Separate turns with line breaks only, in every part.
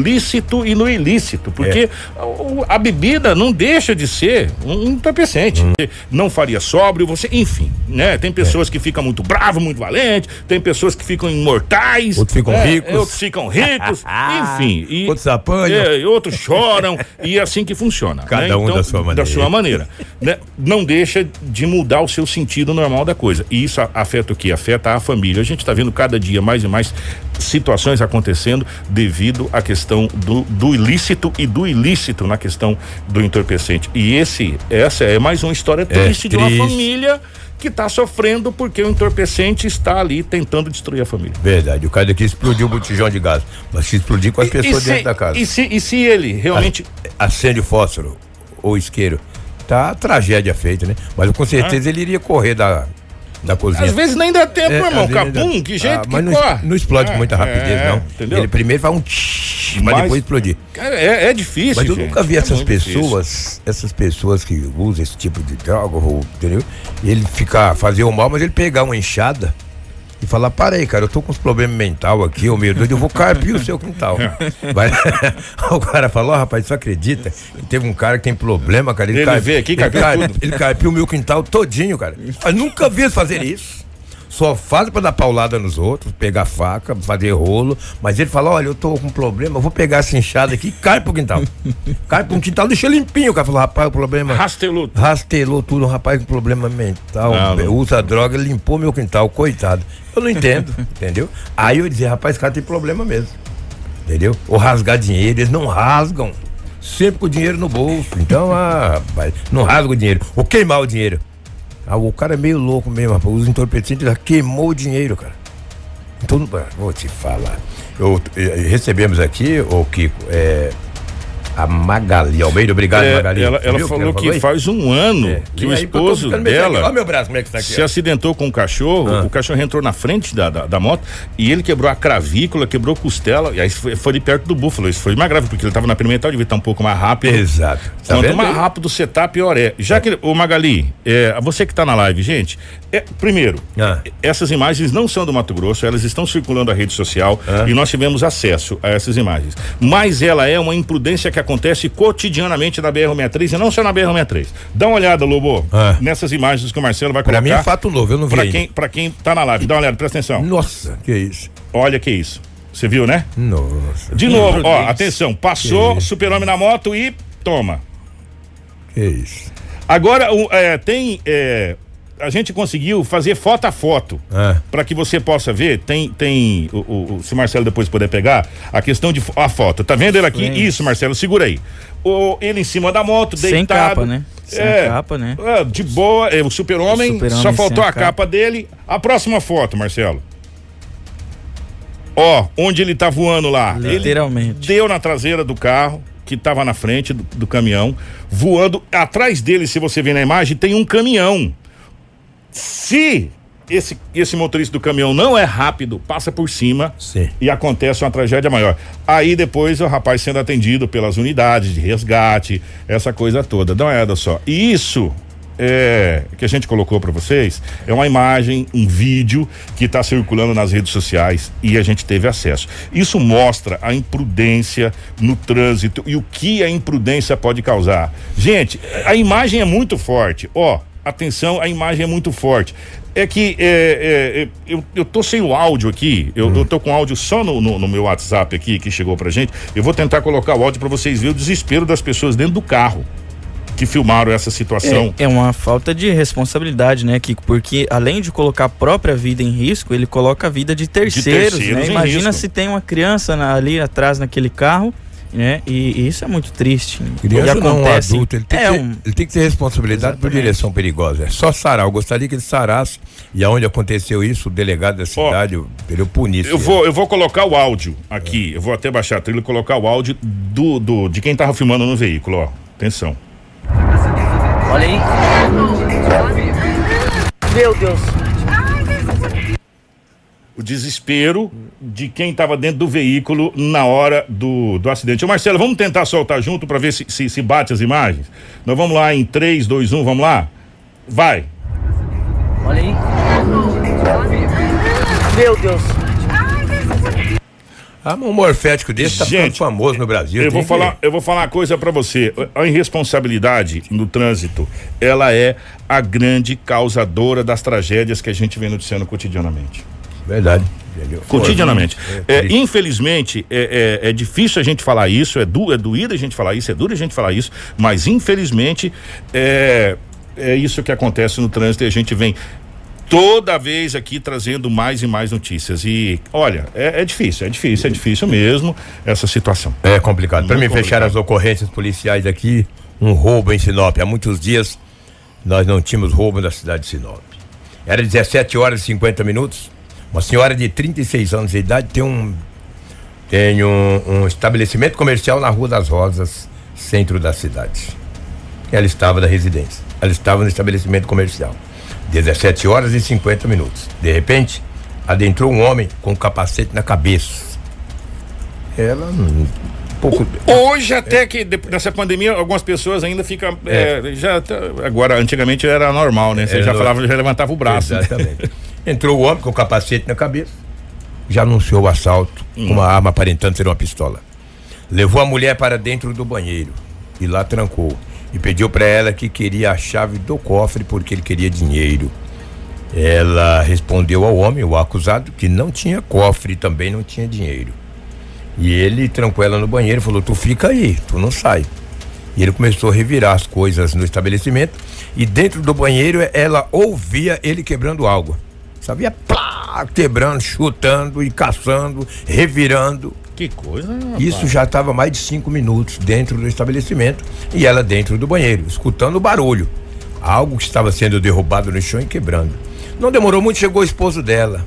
lícito e no ilícito, porque a, a bebida não deixa de ser um entorpecente. Hum. Não faria sóbrio, você, enfim, né? Tem pessoas é. que ficam muito bravos, muito valentes, tem pessoas que ficam imortais,
outros ficam
é,
ricos,
outros ficam ricos, enfim,
e outros apanham,
é, outros choram e é assim que funciona.
Cada né? um então, da sua maneira.
Da sua maneira, né? Não deixa de mudar o seu sentido normal da coisa. E isso afeta o que? Afeta a família. A gente está vendo cada dia mais e mais situações acontecendo devido à questão do, do ilícito e do ilícito na questão do entorpecente. E esse, essa é mais uma história é triste, de uma família que está sofrendo porque o entorpecente está ali tentando destruir a família.
Verdade. O cara daqui explodiu o botijão de gás, mas se explodir com as pessoas se, dentro da casa.
E se, e se ele realmente.
Acende o fósforo ou isqueiro. Tá tragédia feita, né? Mas com certeza ah. ele iria correr da, da cozinha.
Às vezes nem dá tempo, é, irmão. Capum, que jeito ah, que
mas
corre.
Não, não explode com muita rapidez, é, não. Entendeu? Ele primeiro faz um tch, mas, mas depois explodir.
Cara, é, é difícil.
Mas eu
gente.
nunca vi é essas pessoas, difícil. essas pessoas que usam esse tipo de droga, entendeu? Ele ficar, fazer o mal, mas ele pegar uma enxada e falar, para aí, cara, eu tô com uns problemas mental aqui, ô meio doido, eu vou carpir o seu quintal. Vai, o cara falou, oh, rapaz, você acredita que teve um cara que tem problema, cara,
ele, ele carpiu, aqui,
ele, carpiu, ele carpiu o meu quintal todinho, cara. Eu nunca vi ele fazer isso. Só faz para dar paulada nos outros, pegar faca, fazer rolo. Mas ele fala: olha, eu tô com um problema, eu vou pegar essa enxada aqui e cai pro quintal. cai pro quintal, deixa limpinho. O cara falou: rapaz, o problema.
Rastelou.
Rastelou tudo, um rapaz com problema mental. Não. Usa droga, limpou meu quintal, coitado. Eu não entendo, entendeu? Aí eu dizia: rapaz, esse cara tem problema mesmo. Entendeu? Ou rasgar dinheiro, eles não rasgam. Sempre com o dinheiro no bolso. Então, ah, rapaz, não rasga o dinheiro. Ou queimar o dinheiro. Ah, o cara é meio louco mesmo, rapaz. Os entorpecentes já queimou o dinheiro, cara. Então, vou te falar. Eu, eu recebemos aqui, o Kiko, é, a Magali Almeida, obrigado,
é,
Magali.
Ela, ela falou que, que faz um ano é. que o esposo dela
braço, como é que tá aqui,
se acidentou com o cachorro, ah. o cachorro entrou na frente da, da, da, moto e ele quebrou a cravícula, quebrou a costela, e aí foi, foi de perto do búfalo. Isso foi mais grave, porque ele estava na pimental, devia estar um pouco mais rápido.
Exato.
Tá Quanto mais rápido você tá, pior é. Já é. que, o Magali, é, você que está na live, gente, é, primeiro, ah. essas imagens não são do Mato Grosso, elas estão circulando na rede social ah. e nós tivemos acesso a essas imagens. Mas ela é uma imprudência que acontece cotidianamente na BR-63 e não só na BR-63. Dá uma olhada, Lobo, ah. nessas imagens que o Marcelo vai colocar.
Pra mim é fato novo, eu não vi.
Pra quem, pra quem tá na live, dá uma olhada, presta atenção.
Nossa, que isso.
Olha que isso. Você viu, né?
Nossa.
De novo, ó, atenção, passou super-homem na moto e toma.
Que isso.
Agora, é, tem é, a gente conseguiu fazer foto a foto é. para que você possa ver. Tem, tem o, o, se o Marcelo depois puder pegar a questão de a foto. Tá vendo ele aqui? Isso, Marcelo, segura aí. O, ele em cima da moto,
sem
deitado.
Capa, né? Sem
é,
capa, né?
É, de boa, é, o super-homem, super só faltou a, a capa. capa dele. A próxima foto, Marcelo. Ó, onde ele tá voando lá.
Literalmente.
Ele deu na traseira do carro que estava na frente do, do, caminhão, voando. Atrás dele, se você ver na imagem, tem um caminhão. Se esse, esse motorista do caminhão não é rápido, passa por cima
Sim.
e acontece uma tragédia maior. Aí depois o rapaz sendo atendido pelas unidades de resgate, essa coisa toda. Dá uma olhada só. E isso é, que a gente colocou para vocês é uma imagem, um vídeo que está circulando nas redes sociais e a gente teve acesso. Isso mostra a imprudência no trânsito e o que a imprudência pode causar. Gente, a imagem é muito forte. Ó, atenção, a imagem é muito forte. É que é, é, é, eu, eu tô sem o áudio aqui, eu, hum. eu tô com áudio só no, no, no, meu WhatsApp aqui que chegou pra gente. Eu vou tentar colocar o áudio para vocês verem o desespero das pessoas dentro do carro que filmaram essa situação.
É, é, uma falta de responsabilidade, né, Kiko? Porque além de colocar a própria vida em risco, ele coloca a vida de terceiros, de terceiros né? Imagina risco. se tem uma criança na, ali atrás naquele carro né? E, e, isso é muito triste.
Criança não, um adulto, ele tem, é que ter, um... ele tem que ter responsabilidade Exatamente. por direção perigosa. É só sarar. Eu gostaria que ele sarasse. E aonde aconteceu isso, o delegado da cidade, oh, ele punisse.
Eu vou, eu vou colocar o áudio aqui. É. Eu vou até baixar a trilha e colocar o áudio do, do, de quem tava filmando no veículo, ó. Atenção.
Olha aí. Meu Deus
o desespero de quem estava dentro do veículo na hora do, do acidente. Ô Marcelo, vamos tentar soltar junto para ver se, se, se, bate as imagens? Nós vamos lá em 3, 2, 1, vamos lá? Vai.
Olha aí. Meu Deus.
Ah, um morfético desse tá ficando famoso no Brasil.
Eu vou, que... falar, eu vou falar uma coisa para você. A irresponsabilidade no trânsito, ela é a grande causadora das tragédias que a gente vem noticiando cotidianamente.
Verdade.
Cotidianamente. É, é, infelizmente, é, é, é, difícil a gente falar isso, é, du, é doído a gente falar isso, é duro a gente falar isso, mas infelizmente é, é isso que acontece no trânsito e a gente vem toda vez aqui trazendo mais e mais notícias. E olha, é, é difícil, é difícil, é difícil mesmo essa situação.
É complicado. Para me fechar as ocorrências policiais aqui, um roubo em Sinop. Há muitos dias nós não tínhamos roubo na cidade de Sinop. Era 17 horas e 50 minutos. Uma senhora de 36 anos de idade tem um tem um, um estabelecimento comercial na Rua das Rosas, centro da cidade. Ela estava na residência. Ela estava no estabelecimento comercial. 17 horas e 50 minutos. De repente, adentrou um homem com um capacete na cabeça. Ela um pouco.
Hoje até é. que nessa pandemia algumas pessoas ainda ficam é. É, já tá, agora antigamente era normal, né? Você já falava, já levantava o braço.
Exatamente. Né? Entrou o homem com o capacete na cabeça, já anunciou o assalto com uma arma aparentando ser uma pistola. Levou a mulher para dentro do banheiro e lá trancou e pediu para ela que queria a chave do cofre porque ele queria dinheiro. Ela respondeu ao homem, o acusado, que não tinha cofre e também não tinha dinheiro. E ele trancou ela no banheiro e falou: Tu fica aí, tu não sai. E ele começou a revirar as coisas no estabelecimento e dentro do banheiro ela ouvia ele quebrando algo. Sabia? Plá, quebrando, chutando e caçando, revirando.
Que coisa. Rapaz.
Isso já estava mais de cinco minutos dentro do estabelecimento e ela dentro do banheiro, escutando o barulho. Algo que estava sendo derrubado no chão e quebrando. Não demorou muito, chegou o esposo dela.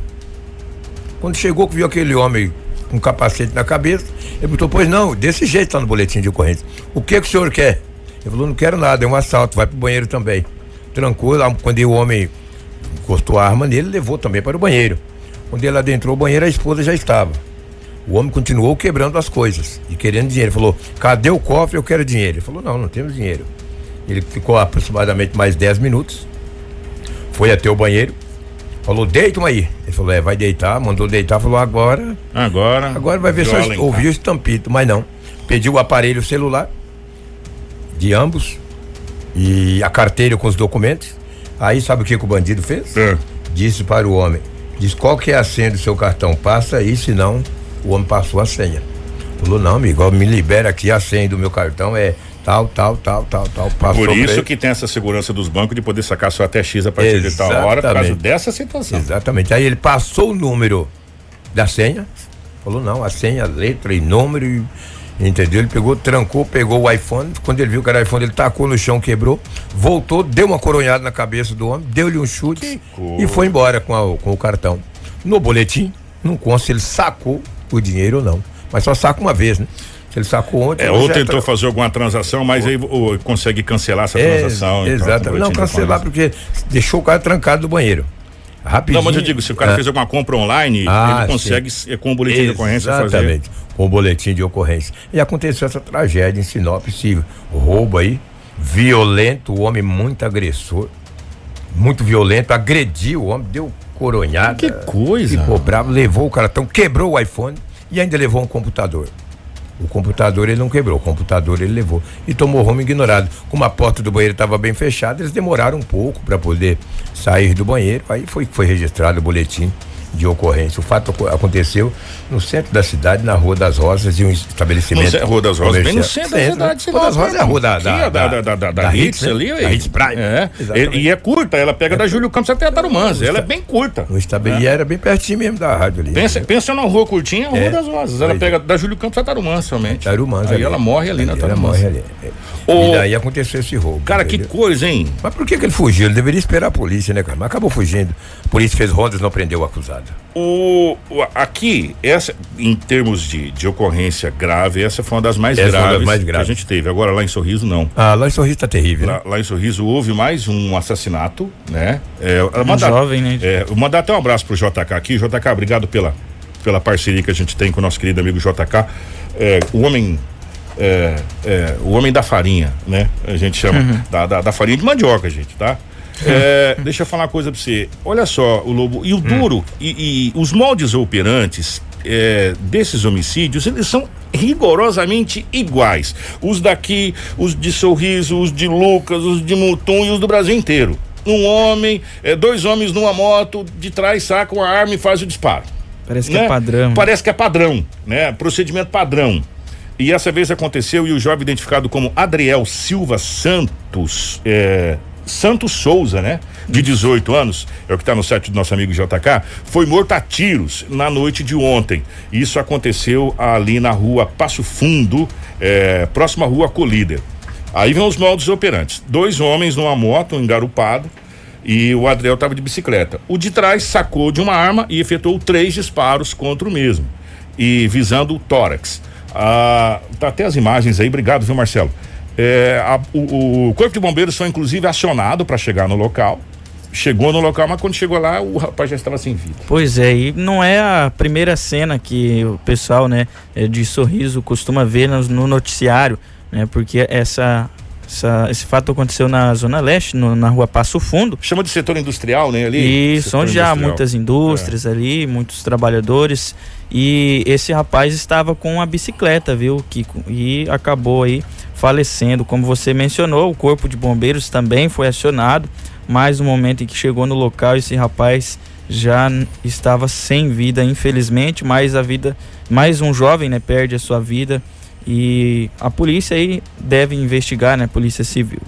Quando chegou, viu aquele homem com um capacete na cabeça, ele perguntou: Pois não, desse jeito está no boletim de ocorrência. O que, que o senhor quer? Ele falou: Não quero nada, é um assalto, vai pro banheiro também. Trancou lá, quando o homem encostou a arma nele, levou também para o banheiro. Quando ele adentrou o banheiro, a esposa já estava. O homem continuou quebrando as coisas e querendo dinheiro. Falou: cadê o cofre? Eu quero dinheiro. Ele falou: não, não temos dinheiro. Ele ficou aproximadamente mais 10 minutos. Foi até o banheiro. Falou: deita aí. Ele falou: é, vai deitar. Mandou deitar. Falou: agora.
Agora.
Agora vai ver só ouvir o estampito. Mas não. Pediu o aparelho celular de ambos e a carteira com os documentos. Aí sabe o que, que o bandido fez? É. Disse para o homem: diz qual que é a senha do seu cartão. Passa aí, senão o homem passou a senha. Falou, não, amigo, me libera aqui a senha do meu cartão, é tal, tal, tal, tal, tal.
Passou por isso que tem essa segurança dos bancos de poder sacar só até X a partir Exatamente. de tal hora, por causa dessa situação.
Exatamente. Aí ele passou o número da senha, falou, não, a senha, letra e número, e, entendeu? Ele pegou, trancou, pegou o iPhone, quando ele viu que era iPhone, ele tacou no chão, quebrou, voltou, deu uma coronhada na cabeça do homem, deu-lhe um chute e foi embora com, a, com o cartão. No boletim, não consta se ele sacou o dinheiro ou não. Mas só saca uma vez, né? Se ele sacou ontem.
É, ou tentou fazer alguma transação, mas aí ou, consegue cancelar essa é, transação.
É, exatamente. Não, cancelar porque deixou o cara trancado do banheiro. Rapidinho. Não,
mas eu digo, se o cara é. fez alguma compra online, ah, ele consegue sim. com o boletim Exatamente, de ocorrência fazer. Exatamente,
com o boletim de ocorrência. E aconteceu essa tragédia em Sinop, esse roubo aí, violento, o homem muito agressor, muito violento, agrediu o homem, deu coronhada.
Que coisa.
Ficou bravo, levou o cartão, quebrou o iPhone e ainda levou um computador. O computador ele não quebrou, o computador ele levou e tomou rumo ignorado. Como a porta do banheiro estava bem fechada, eles demoraram um pouco para poder sair do banheiro. Aí foi, foi registrado o boletim de ocorrência. O fato aconteceu no centro da cidade, na Rua das Rosas, de um estabelecimento.
No, Rua das Rosas, bem no centro, da cidade.
Rua das Rosas é a rua da,
da, da, da, da, da, Hits, né? ali. Da
Hits Prime.
É. E, e, é curta, ela pega é. da Júlio Campos até a Tarumãs. Ela é bem curta.
No estabele... é. E era bem pertinho mesmo da rádio ali.
Pensa, pensa numa rua curtinha, Rua é. das Rosas. Ela pega da Júlio Campos a Tarumãs somente.
Tarumãs.
Aí ela morre ali na Tarumãs.
Ela morre ali. E daí aconteceu esse roubo.
Cara, que coisa, hein?
Mas por que, ele fugiu? Ele deveria esperar a polícia, né, cara? Mas acabou fugindo. A polícia fez rondas e não prendeu o acusado.
O, aqui, essa, em termos de, de ocorrência grave, essa foi uma das mais, essa graves, das mais graves que a gente teve. Agora lá em Sorriso, não.
Ah, lá em Sorriso tá terrível. Lá,
né? lá em Sorriso houve mais um assassinato, né?
É, um mandar, jovem, né?
É, mandar até um abraço pro JK aqui. JK, obrigado pela, pela parceria que a gente tem com o nosso querido amigo JK. É, o homem é, é, o homem da farinha, né? A gente chama uhum. da, da, da, farinha de mandioca, gente, tá? É, deixa eu falar uma coisa pra você. Olha só, o Lobo, e o hum. duro, e, e, os moldes operantes é, desses homicídios, eles são rigorosamente iguais. Os daqui, os de Sorriso, os de Lucas, os de Mutum e os do Brasil inteiro. Um homem, é, dois homens numa moto, de trás sacam a arma e faz o disparo.
Parece que é né? padrão.
Parece que é padrão, né? Procedimento padrão. E essa vez aconteceu e o jovem identificado como Adriel Silva Santos, é, Santos Souza, né? De 18 anos, é o que está no site do nosso amigo JK, foi morto a tiros na noite de ontem. Isso aconteceu ali na rua Passo Fundo, é, próxima à rua Colíder. Aí vem os modos operantes. Dois homens numa moto, engarupado, e o Adriel estava de bicicleta. O de trás sacou de uma arma e efetuou três disparos contra o mesmo, e visando o tórax. Ah, tá até as imagens aí, obrigado, viu, Marcelo? É, a, o, o, Corpo de Bombeiros foi inclusive acionado para chegar no local. Chegou no local, mas quando chegou lá, o rapaz já estava sem vida.
Pois é, e não é a primeira cena que o pessoal, né, é, de sorriso costuma ver no, no noticiário, né? Porque essa essa, esse fato aconteceu na Zona Leste, no, na rua Passo Fundo.
Chama de setor industrial, né? Ali?
Isso, onde há muitas indústrias é. ali, muitos trabalhadores. E esse rapaz estava com uma bicicleta, viu, Kiko? E acabou aí falecendo. Como você mencionou, o corpo de bombeiros também foi acionado, mas no momento em que chegou no local, esse rapaz já estava sem vida, infelizmente, mas a vida, mais um jovem, né, perde a sua vida e a polícia aí deve investigar, né, Polícia Civil.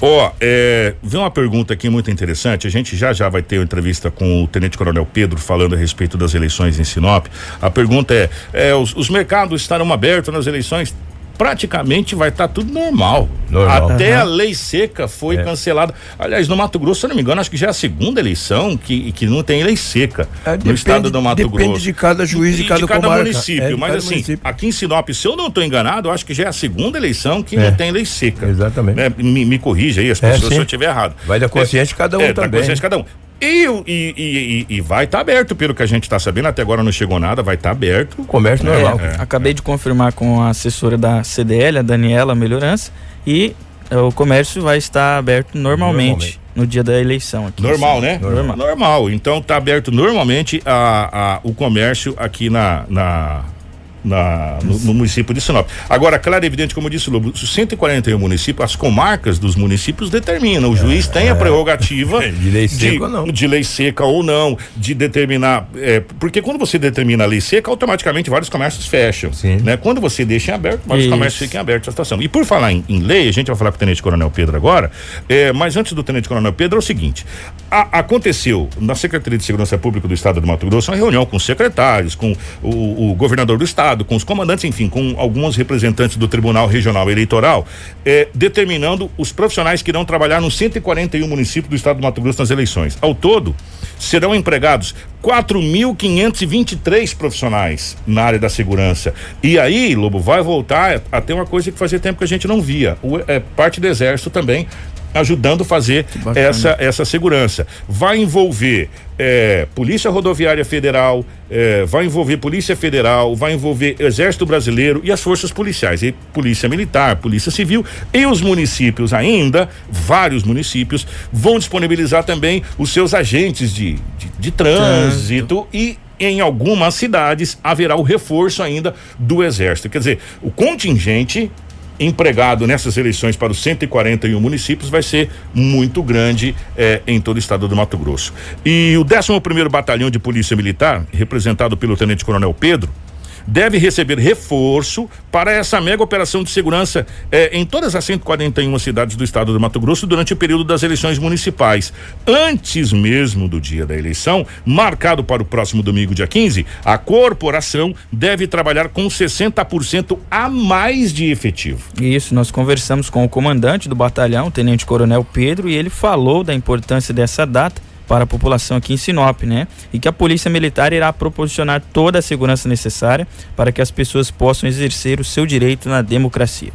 Ó, oh, é, vem uma pergunta aqui muito interessante. A gente já já vai ter uma entrevista com o Tenente Coronel Pedro falando a respeito das eleições em Sinop. A pergunta é: é os, os mercados estarão abertos nas eleições? Praticamente vai estar tá tudo normal. normal. Até uhum. a lei seca foi é. cancelada. Aliás, no Mato Grosso, se eu não me engano, acho que já é a segunda eleição que, que não tem lei seca é, depende, no estado do Mato
depende
Grosso.
Depende de cada juiz e, de cada, de cada
município. É, mas assim, município. aqui em Sinop, se eu não estou enganado, acho que já é a segunda eleição que não é. tem lei seca.
Exatamente.
Né? Me, me corrija aí as é, pessoas se eu estiver errado.
Vai da consciência de cada um também. Da consciência de cada um.
E, e, e, e vai estar tá aberto, pelo que a gente está sabendo, até agora não chegou nada, vai estar tá aberto.
Comércio normal. É, é, Acabei é. de confirmar com a assessora da CDL, a Daniela Melhorança, e é, o comércio vai estar aberto normalmente, normalmente. no dia da eleição. Aqui,
Normal, assim. né? Normal. Normal. Então está aberto normalmente a, a, o comércio aqui na, na na, no, no, município de Sinop. Agora, claro e evidente, como eu disse, Lobo, os 141 municípios, as comarcas dos municípios determinam. O juiz é, tem a prerrogativa
é, de lei seca de, ou não.
De lei seca ou não, de determinar. É, porque quando você determina a lei seca, automaticamente vários comércios fecham. Sim. Né? Quando você deixa em aberto, vários Isso. comércios ficam abertos a estação. E por falar em, em, lei, a gente vai falar com o Tenente Coronel Pedro agora, é, mas antes do Tenente Coronel Pedro é o seguinte: a, aconteceu na Secretaria de Segurança Pública do Estado do Mato Grosso uma reunião com os secretários, com o, o governador do estado com os comandantes, enfim, com alguns representantes do Tribunal Regional Eleitoral, eh, determinando os profissionais que irão trabalhar nos 141 municípios do estado do Mato Grosso nas eleições. Ao todo, serão empregados 4.523 profissionais na área da segurança. E aí, Lobo, vai voltar a ter uma coisa que fazia tempo que a gente não via. O, é, parte do Exército também ajudando a fazer essa, essa segurança. Vai envolver é, Polícia Rodoviária Federal, é, vai envolver Polícia Federal, vai envolver Exército Brasileiro e as forças policiais, e Polícia Militar, Polícia Civil e os municípios ainda, vários municípios, vão disponibilizar também os seus agentes de, de, de trânsito e em algumas cidades haverá o reforço ainda do Exército. Quer dizer, o contingente empregado nessas eleições para os 141 municípios vai ser muito grande eh, em todo o estado do Mato Grosso. E o 11 primeiro Batalhão de Polícia Militar, representado pelo Tenente Coronel Pedro, deve receber reforço para essa mega operação de segurança eh, em todas as 141 cidades do estado do Mato Grosso durante o período das eleições municipais. Antes mesmo do dia da eleição, marcado para o próximo domingo, dia 15, a corporação deve trabalhar com 60% a mais de efetivo.
Isso, nós conversamos com o comandante do batalhão, o Tenente Coronel Pedro, e ele falou da importância dessa data para a população aqui em Sinop, né? E que a Polícia Militar irá proporcionar toda a segurança necessária para que as pessoas possam exercer o seu direito na democracia.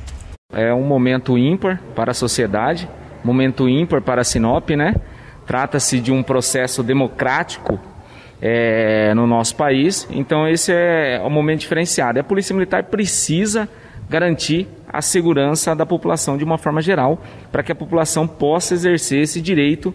É um momento ímpar para a sociedade, momento ímpar para Sinop, né? Trata-se de um processo democrático é, no nosso país, então esse é um momento diferenciado. A Polícia Militar precisa garantir a segurança da população de uma forma geral, para que a população possa exercer esse direito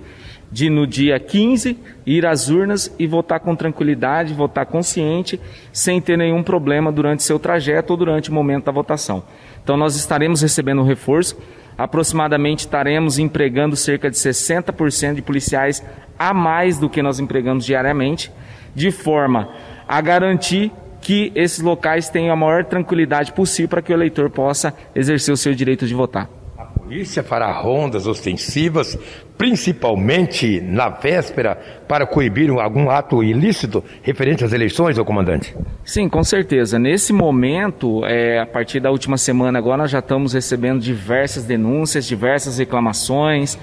de no dia 15 ir às urnas e votar com tranquilidade, votar consciente, sem ter nenhum problema durante seu trajeto ou durante o momento da votação. Então nós estaremos recebendo um reforço, aproximadamente estaremos empregando cerca de 60% de policiais a mais do que nós empregamos diariamente, de forma a garantir que esses locais tenham a maior tranquilidade possível para que o eleitor possa exercer o seu direito de votar
polícia fará rondas ostensivas, principalmente na véspera, para coibir algum ato ilícito referente às eleições, ô comandante?
Sim, com certeza. Nesse momento, é, a partir da última semana agora, nós já estamos recebendo diversas denúncias, diversas reclamações.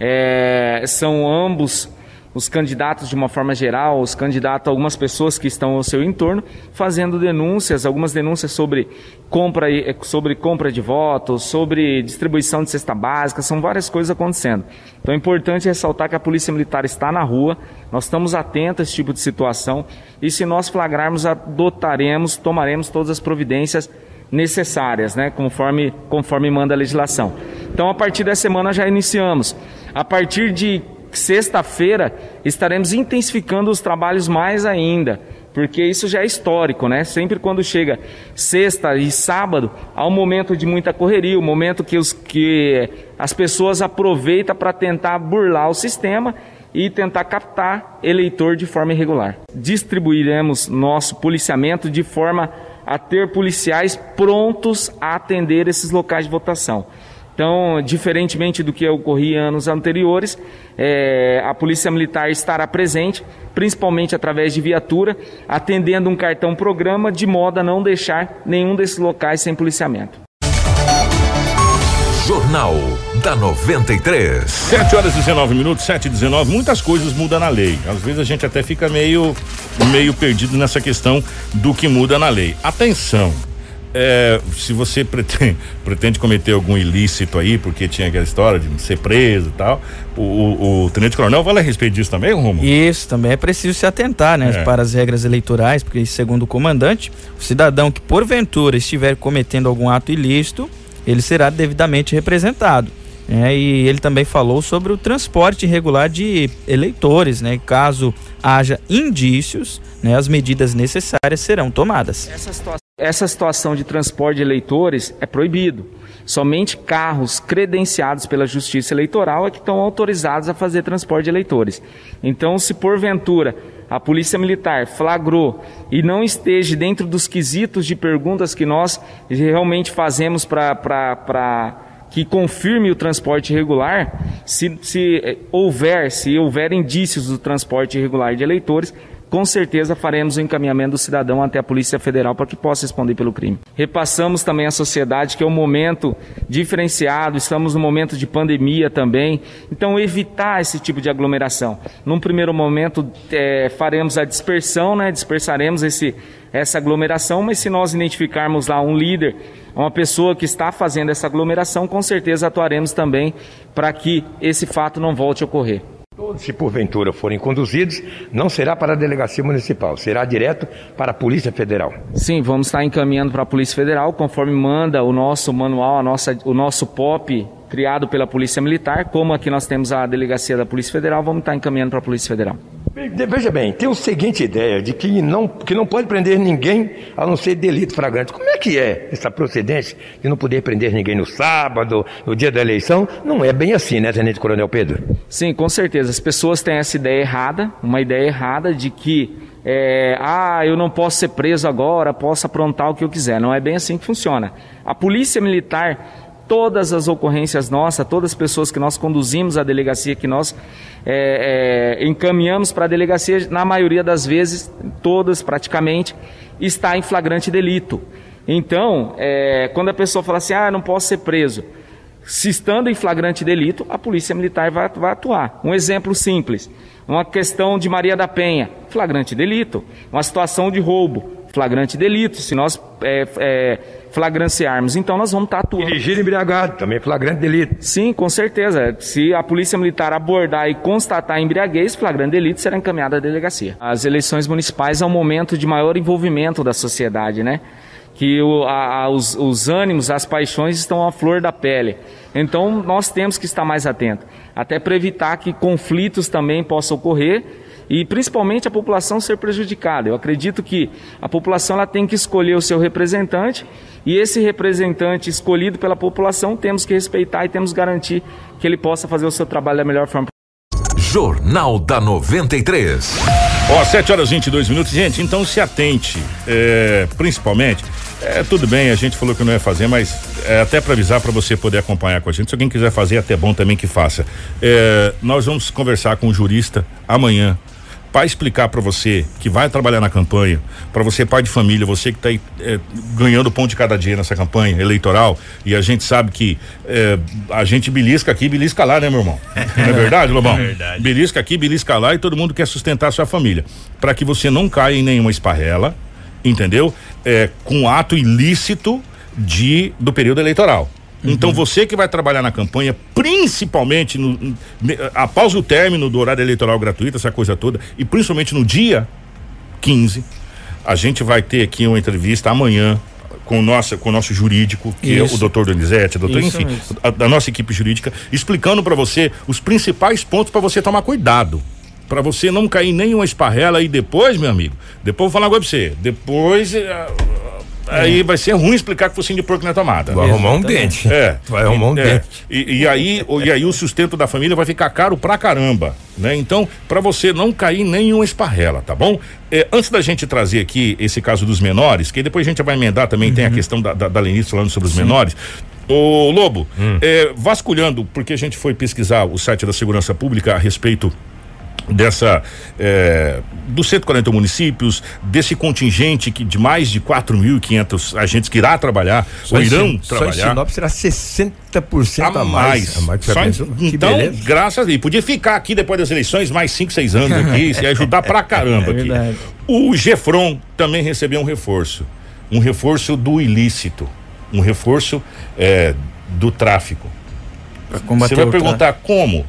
É, são ambos os candidatos de uma forma geral, os candidatos, algumas pessoas que estão ao seu entorno, fazendo denúncias, algumas denúncias sobre compra, sobre compra de votos, sobre distribuição de cesta básica, são várias coisas acontecendo. Então é importante ressaltar que a Polícia Militar está na rua, nós estamos atentos a esse tipo de situação e se nós flagrarmos, adotaremos, tomaremos todas as providências necessárias, né, conforme, conforme manda a legislação. Então, a partir dessa semana já iniciamos. A partir de sexta-feira estaremos intensificando os trabalhos mais ainda, porque isso já é histórico, né? Sempre quando chega sexta e sábado, há um momento de muita correria, um momento que, os, que as pessoas aproveitam para tentar burlar o sistema e tentar captar eleitor de forma irregular. Distribuiremos nosso policiamento de forma a ter policiais prontos a atender esses locais de votação. Então, diferentemente do que ocorria anos anteriores, é, a Polícia Militar estará presente, principalmente através de viatura, atendendo um cartão programa, de modo a não deixar nenhum desses locais sem policiamento.
Jornal da 93.
7 horas e 19 minutos, 7 e 19. Muitas coisas mudam na lei. Às vezes a gente até fica meio, meio perdido nessa questão do que muda na lei. Atenção! É, se você pretende, pretende, cometer algum ilícito aí, porque tinha aquela história de ser preso e tal, o, o, o Tenente Coronel vale a respeito disso também, Romo?
Isso, também é preciso se atentar, né, é. para as regras eleitorais, porque segundo o comandante, o cidadão que porventura estiver cometendo algum ato ilícito, ele será devidamente representado. É, e ele também falou sobre o transporte irregular de eleitores, né? Caso haja indícios, né, as medidas necessárias serão tomadas.
Essa situação, de transporte de eleitores é proibido. Somente carros credenciados pela Justiça Eleitoral é que estão autorizados a fazer transporte de eleitores. Então, se porventura a Polícia Militar flagrou e não esteja dentro dos quesitos de perguntas que nós realmente fazemos para que confirme o transporte irregular, se, se houver, se houver indícios do transporte irregular de eleitores, com certeza faremos o encaminhamento do cidadão até a Polícia Federal para que possa responder pelo crime. Repassamos também à sociedade que é um momento diferenciado, estamos no momento de pandemia também, então evitar esse tipo de aglomeração. Num primeiro momento é, faremos a dispersão, né, dispersaremos esse, essa aglomeração, mas se nós identificarmos lá um líder, uma pessoa que está fazendo essa aglomeração, com certeza atuaremos também para que esse fato não volte a ocorrer.
Todos, se porventura forem conduzidos, não será para a delegacia municipal, será direto para a Polícia Federal.
Sim, vamos estar encaminhando para a Polícia Federal, conforme manda o nosso manual, a nossa, o nosso POP criado pela Polícia Militar. Como aqui nós temos a delegacia da Polícia Federal, vamos estar encaminhando para a Polícia Federal.
Veja bem, tem a seguinte ideia de que não, que não pode prender ninguém a não ser delito flagrante. Como é que é essa procedência de não poder prender ninguém no sábado, no dia da eleição? Não é bem assim, né, Tenente Coronel Pedro?
Sim, com certeza. As pessoas têm essa ideia errada, uma ideia errada de que é, ah, eu não posso ser preso agora, posso aprontar o que eu quiser. Não é bem assim que funciona. A polícia militar todas as ocorrências nossas, todas as pessoas que nós conduzimos à delegacia, que nós é, é, encaminhamos para a delegacia, na maioria das vezes, todas praticamente, está em flagrante delito. Então, é, quando a pessoa fala assim, ah, não posso ser preso, se estando em flagrante delito, a polícia militar vai, vai atuar. Um exemplo simples, uma questão de Maria da Penha, flagrante delito. Uma situação de roubo, flagrante delito. Se nós é, é, flagranciarmos. Então nós vamos estar atuando.
Dirigir embriagado, também flagrante delito.
Sim, com certeza. Se a Polícia Militar abordar e constatar embriaguez, flagrante delito será encaminhado à delegacia. As eleições municipais é um momento de maior envolvimento da sociedade, né? que o, a, os, os ânimos, as paixões estão à flor da pele. Então nós temos que estar mais atentos, até para evitar que conflitos também possam ocorrer e principalmente a população ser prejudicada. Eu acredito que a população ela tem que escolher o seu representante e esse representante escolhido pela população temos que respeitar e temos que garantir que ele possa fazer o seu trabalho da melhor forma.
Jornal da 93.
Ó, oh, 7 horas e 22 minutos. Gente, então se atente, é, principalmente. É, tudo bem, a gente falou que não ia fazer, mas é, até para avisar para você poder acompanhar com a gente. Se alguém quiser fazer, é até bom também que faça. É, nós vamos conversar com o jurista amanhã para explicar para você que vai trabalhar na campanha, para você pai de família, você que está é, ganhando pão de cada dia nessa campanha eleitoral, e a gente sabe que é, a gente belisca aqui, belisca lá, né, meu irmão? Não é verdade, Lobão? É verdade. Belisca aqui, belisca lá e todo mundo quer sustentar a sua família. Para que você não caia em nenhuma esparrela, entendeu? É, com ato ilícito de do período eleitoral. Então uhum. você que vai trabalhar na campanha, principalmente no, após o término do horário eleitoral gratuito, essa coisa toda, e principalmente no dia 15, a gente vai ter aqui uma entrevista amanhã com, nossa, com o nosso jurídico, que Isso. é o doutor Donizete, doutor, Isso enfim, a, da nossa equipe jurídica, explicando para você os principais pontos para você tomar cuidado para você não cair em nenhuma esparrela e depois, meu amigo, depois eu vou falar agora pra você, depois uh, Aí vai ser ruim explicar que focinho de porco na é tomada.
Vai arrumar um dente.
É.
Vai arrumar um é. dente.
E, e, aí, e aí o sustento da família vai ficar caro pra caramba, né? Então, para você não cair em nenhuma esparrela, tá bom? É, antes da gente trazer aqui esse caso dos menores, que depois a gente vai emendar também, uhum. tem a uhum. questão da, da, da Lenice falando sobre os Sim. menores. Ô Lobo, hum. é, vasculhando, porque a gente foi pesquisar o site da Segurança Pública a respeito dessa é, dos 140 municípios, desse contingente que de mais de 4.500 agentes que irá trabalhar só ou irão em, trabalhar. Só em
Sinop será 60% a, a mais. A
mais então, graças a Deus, podia ficar aqui depois das eleições mais 5, 6 anos aqui, e ajudar pra caramba é aqui. O Gefron também recebeu um reforço, um reforço do ilícito, um reforço é, do tráfico. Você vai perguntar como?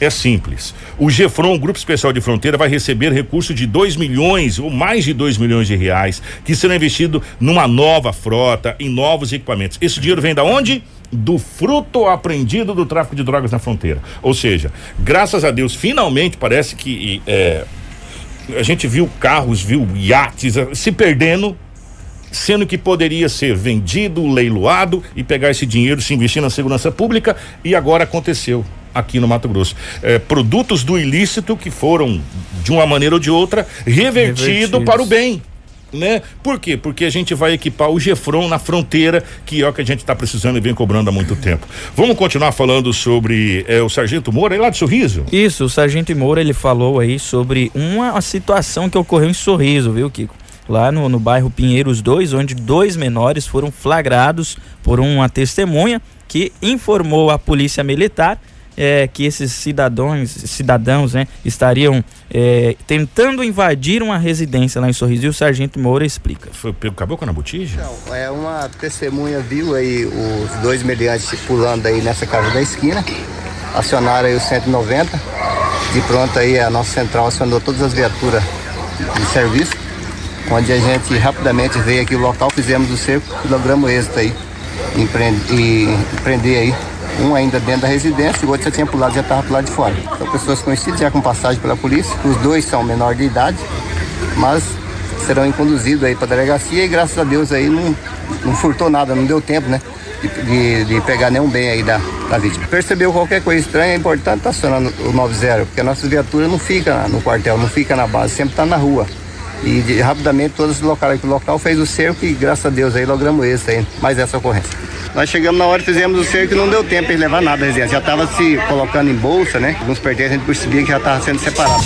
É simples. O Gefron, Grupo Especial de Fronteira, vai receber recurso de 2 milhões ou mais de 2 milhões de reais que será investido numa nova frota, em novos equipamentos. Esse dinheiro vem da onde? do fruto aprendido do tráfico de drogas na fronteira. Ou seja, graças a Deus, finalmente parece que é, a gente viu carros, viu iates se perdendo sendo que poderia ser vendido, leiloado e pegar esse dinheiro, se investir na segurança pública e agora aconteceu aqui no Mato Grosso. É, produtos do ilícito que foram, de uma maneira ou de outra, revertido para o bem. Né? Por quê? Porque a gente vai equipar o Gefron na fronteira, que é o que a gente está precisando e vem cobrando há muito tempo. Vamos continuar falando sobre é, o Sargento Moura, lá de Sorriso?
Isso, o Sargento Moura ele falou aí sobre uma situação que ocorreu em Sorriso, viu, Kiko? Lá no, no bairro Pinheiros 2, onde dois menores foram flagrados por uma testemunha que informou a polícia militar é, que esses cidadãos, cidadãos né, estariam é, tentando invadir uma residência lá em Sorriso e o Sargento Moura explica.
Foi pelo caboclo na botija?
Não, é uma testemunha viu aí os dois meliantes pulando aí nessa casa da esquina, acionaram aí o 190, de pronto aí a nossa central acionou todas as viaturas de serviço, onde a gente rapidamente veio aqui o local, fizemos o cerco e logramos êxito aí em prender aí um ainda dentro da residência e o outro já tinha pulado, já estava lado de fora. São pessoas conhecidas, já com passagem pela polícia. Os dois são menor de idade, mas serão conduzidos aí para a delegacia e graças a Deus aí não, não furtou nada, não deu tempo, né? De, de, pegar nenhum bem aí da, da vítima. Percebeu qualquer coisa estranha, é importante estar acionando o 90, porque a nossa viatura não fica no quartel, não fica na base, sempre está na rua. E de, rapidamente todos os locais aqui, local fez o cerco e graças a Deus aí logramos esse aí, mais essa ocorrência. Nós chegamos na hora, fizemos o cerco e não deu tempo de levar nada, residência. Já estava se colocando em bolsa, né? Alguns pertences a gente percebia que já estava sendo separado.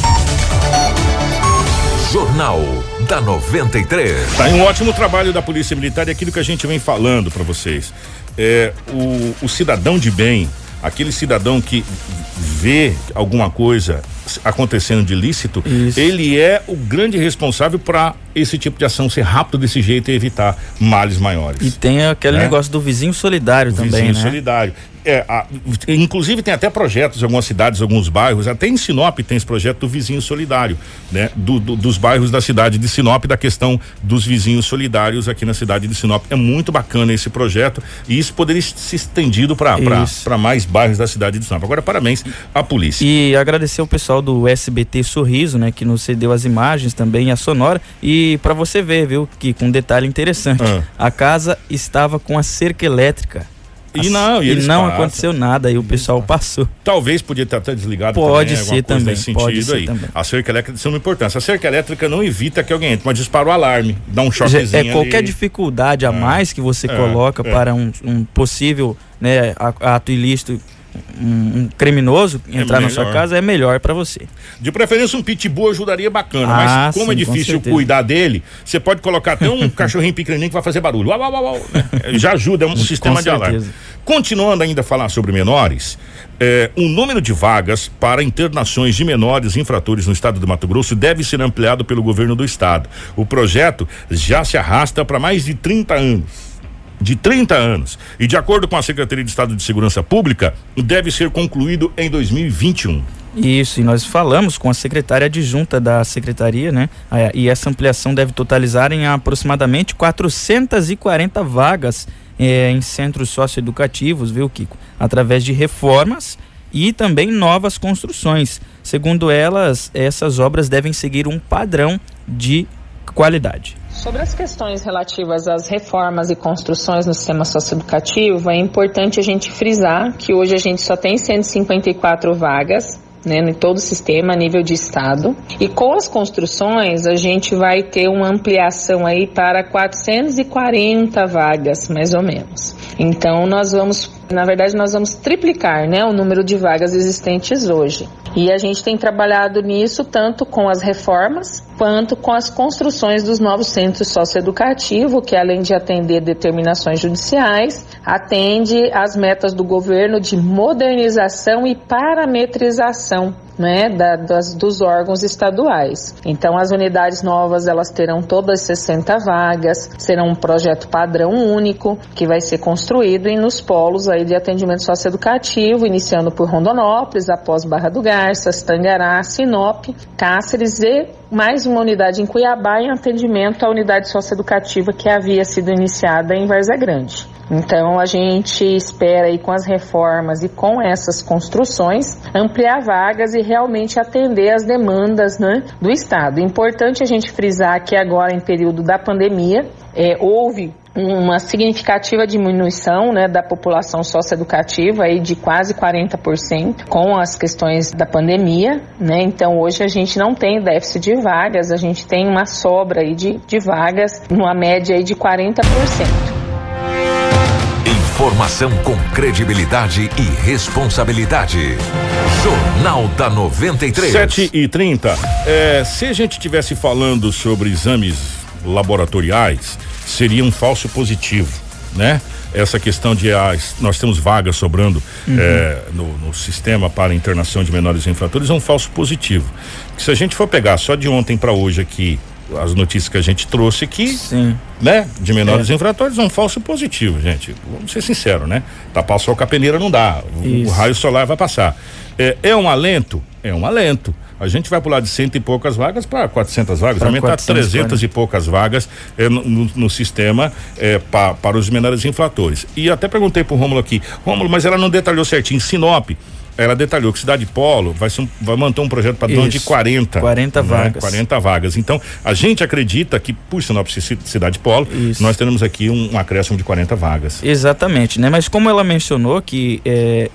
Jornal da 93.
Tá um ótimo trabalho da Polícia Militar e aquilo que a gente vem falando para vocês. É o, o cidadão de bem, aquele cidadão que vê alguma coisa acontecendo de ilícito, Isso. ele é o grande responsável para esse tipo de ação ser rápido desse jeito e evitar males maiores.
E tem aquele né? negócio do vizinho solidário o também, vizinho
né? solidário. É, a, inclusive tem até projetos em algumas cidades, alguns bairros, até em Sinop tem esse projeto do vizinho solidário, né? Do, do, dos bairros da cidade de Sinop, da questão dos vizinhos solidários aqui na cidade de Sinop. É muito bacana esse projeto e isso poderia ser estendido para mais bairros da cidade de Sinop. Agora, parabéns à polícia.
E agradecer o pessoal do SBT Sorriso, né? Que nos cedeu as imagens também, a sonora. E para você ver, viu, que com um detalhe interessante, ah. a casa estava com a cerca elétrica e não, e, e não passam. aconteceu nada e o pessoal passou.
Talvez podia até desligado
pode também, ser também, pode ser
aí.
Também.
A cerca elétrica tem uma importância. A cerca elétrica não evita que alguém entre, mas dispara o alarme, dá um choquezinho
É qualquer ali. dificuldade a é. mais que você é, coloca é. para um, um possível né, ato ilícito um, criminoso é entrar na sua casa é melhor para você.
De preferência um pitbull ajudaria bacana, ah, mas como é sim, é difícil cuidar dele, você pode colocar até um cachorrinho pequenininho que vai fazer barulho. Uau, uau, uau, né? Já ajuda, é um sistema de alarme. Continuando ainda a falar sobre menores, é, o número de vagas para internações de menores infratores no estado do Mato Grosso deve ser ampliado pelo governo do estado. O projeto já se arrasta para mais de 30 anos de 30 anos e, de acordo com a Secretaria de Estado de Segurança Pública, deve ser concluído em 2021.
Isso, e nós falamos com a secretária adjunta da secretaria, né? E essa ampliação deve totalizar em aproximadamente 440 vagas eh, em centros socioeducativos, viu, Kiko? Através de reformas e também novas construções. Segundo elas, essas obras devem seguir um padrão de qualidade.
Sobre as questões relativas às reformas e construções no sistema socioeducativo, é importante a gente frisar que hoje a gente só tem 154 vagas né, em todo o sistema a nível de estado. E com as construções, a gente vai ter uma ampliação aí para 440 vagas, mais ou menos. Então, nós vamos, na verdade, nós vamos triplicar, né, o número de vagas existentes hoje. E a gente tem trabalhado nisso tanto com as reformas quanto com as construções dos novos centros socioeducativos, que além de atender determinações judiciais, atende às metas do governo de modernização e parametrização né, da, das, dos órgãos estaduais. Então, as unidades novas elas terão todas 60 vagas, serão um projeto padrão único que vai ser construído e nos polos aí de atendimento socioeducativo, iniciando por Rondonópolis, após Barra do Garças, Tangará, Sinop, Cáceres e mais uma unidade em Cuiabá em atendimento à unidade socioeducativa que havia sido iniciada em Várzea Grande. Então a gente espera aí com as reformas e com essas construções ampliar vagas e realmente atender as demandas né, do Estado. Importante a gente frisar que agora em período da pandemia é, houve uma significativa diminuição né, da população socioeducativa aí de quase 40% com as questões da pandemia, né? Então hoje a gente não tem déficit de vagas, a gente tem uma sobra aí de, de vagas, numa média aí de 40%.
Informação com credibilidade e responsabilidade. Jornal da 93.
7 e 30. É, se a gente tivesse falando sobre exames laboratoriais, seria um falso positivo, né? Essa questão de ah, nós temos vagas sobrando uhum. é, no, no, sistema para internação de menores infratores é um falso positivo. Se a gente for pegar só de ontem para hoje aqui as notícias que a gente trouxe aqui, Sim. né? De menores é. infratores, é um falso positivo, gente. Vamos ser sinceros, né? Tapar só com a peneira não dá. O, o raio solar vai passar. É, é um alento? É um alento. A gente vai pular de cento e poucas vagas para 400 vagas, pra aumentar 300 e poucas vagas é, no, no, sistema é, pa, para os menores infratores. E até perguntei para o Rômulo aqui, Rômulo, mas ela não detalhou certinho. Sinop, ela detalhou que Cidade Polo vai, um, vai manter um projeto para dono de 40.
40 né? vagas.
40 vagas. Então, a gente acredita que, por Sinop Cidade Polo, Isso. nós teremos aqui um, um, acréscimo de 40 vagas.
Exatamente, né? Mas como ela mencionou que é,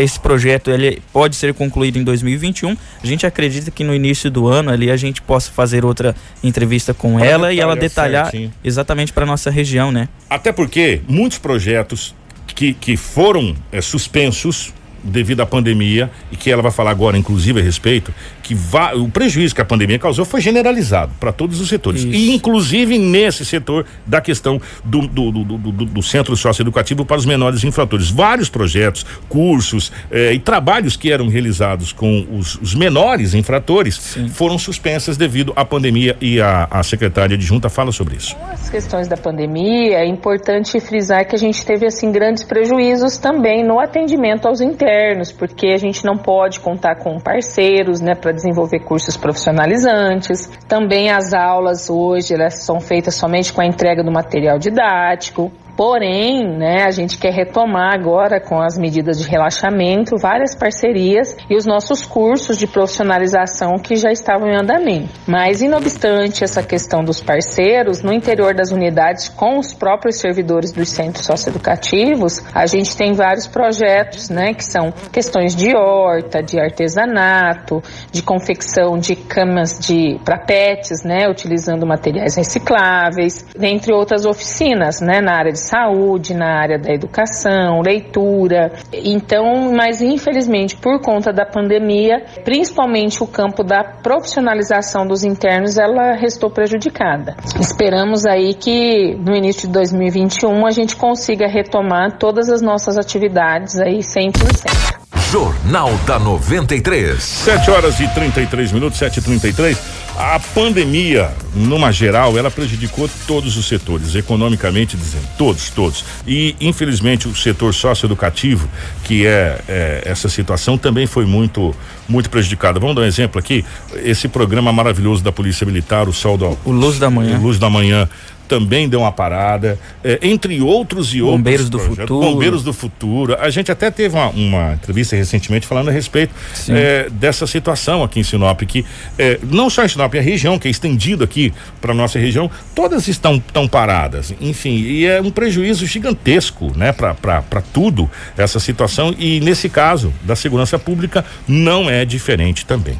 esse projeto ele pode ser concluído em 2021, a gente acredita que no início do ano ali a gente possa fazer outra entrevista com pra ela e ela detalhar certinho. exatamente para nossa região, né?
Até porque muitos projetos que, que foram é, suspensos devido à pandemia e que ela vai falar agora, inclusive, a respeito, que o prejuízo que a pandemia causou foi generalizado para todos os setores. Isso. E inclusive nesse setor da questão do, do, do, do, do centro socioeducativo para os menores infratores. Vários projetos, cursos eh, e trabalhos que eram realizados com os, os menores infratores Sim. foram suspensas devido à pandemia e a, a secretária de junta fala sobre isso.
Com as questões da pandemia, é importante frisar que a gente teve assim grandes prejuízos também no atendimento aos internos, porque a gente não pode contar com parceiros, né, para desenvolver cursos profissionalizantes. Também as aulas hoje elas são feitas somente com a entrega do material didático. Porém, né, a gente quer retomar agora com as medidas de relaxamento, várias parcerias e os nossos cursos de profissionalização que já estavam em andamento. Mas, inobstante essa questão dos parceiros, no interior das unidades, com os próprios servidores dos centros socioeducativos, a gente tem vários projetos, né, que são questões de horta, de artesanato, de confecção de camas de para pets, né, utilizando materiais recicláveis, dentre outras oficinas, né, na área de saúde, na área da educação, leitura. Então, mas infelizmente por conta da pandemia, principalmente o campo da profissionalização dos internos, ela restou prejudicada. Esperamos aí que no início de 2021 a gente consiga retomar todas as nossas atividades aí 100%.
Jornal da 93.
7 horas e 33 minutos, 7 e 33 A pandemia, numa geral, ela prejudicou todos os setores, economicamente dizendo, todos, todos. E, infelizmente, o setor socioeducativo, que é, é essa situação, também foi muito, muito prejudicado. Vamos dar um exemplo aqui? Esse programa maravilhoso da Polícia Militar, o Sol do.
O Luz da Manhã.
O Luz da Manhã também deu uma parada, é, entre outros e outros.
Bombeiros do Futuro.
Bombeiros do Futuro. A gente até teve uma, uma entrevista recentemente falando a respeito é, dessa situação aqui em Sinop, que é, não só em Sinop, a região que é estendido aqui para nossa região, todas estão tão paradas. Enfim, e é um prejuízo gigantesco, né, para tudo essa situação. E nesse caso da segurança pública não é diferente também.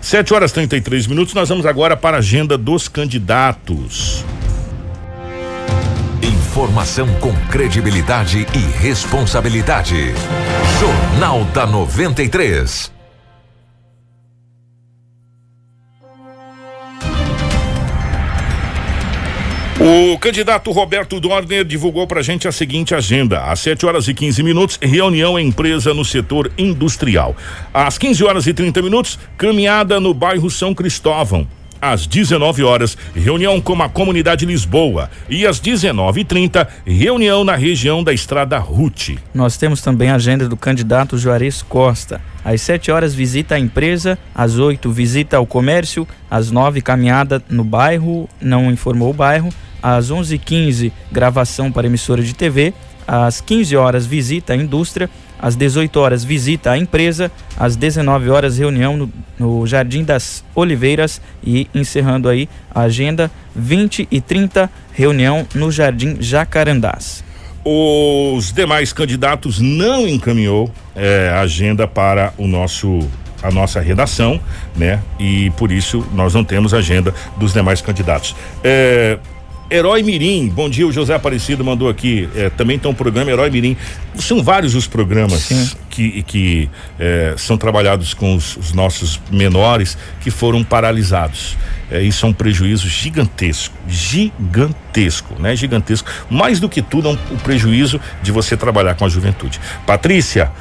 7 horas 33 minutos, nós vamos agora para a agenda dos candidatos.
Informação com credibilidade e responsabilidade. Jornal da 93.
O candidato Roberto Dorner divulgou para a gente a seguinte agenda: às 7 horas e 15 minutos, reunião em empresa no setor industrial. Às 15 horas e 30 minutos, caminhada no bairro São Cristóvão às 19 horas, reunião com a comunidade Lisboa. E às 19:30, reunião na região da Estrada Rute.
Nós temos também a agenda do candidato Juarez Costa. Às 7 horas visita a empresa, às 8 visita ao comércio, às 9 caminhada no bairro, não informou o bairro, às 11:15 gravação para emissora de TV, às 15 horas visita a indústria às 18 horas, visita à empresa. Às 19 horas, reunião no, no, Jardim das Oliveiras. E encerrando aí a agenda, 20 e 30, reunião no Jardim Jacarandás.
Os demais candidatos não encaminhou é, agenda para o nosso a nossa redação, né? E por isso nós não temos agenda dos demais candidatos. É, Herói Mirim, bom dia, o José Aparecido mandou aqui, é, também tem um programa Herói Mirim. São vários os programas Sim. que, que é, são trabalhados com os, os, nossos menores que foram paralisados. É, isso é um prejuízo gigantesco, gigantesco, né? Gigantesco. Mais do que tudo, é um, um prejuízo de você trabalhar com a juventude. Patrícia,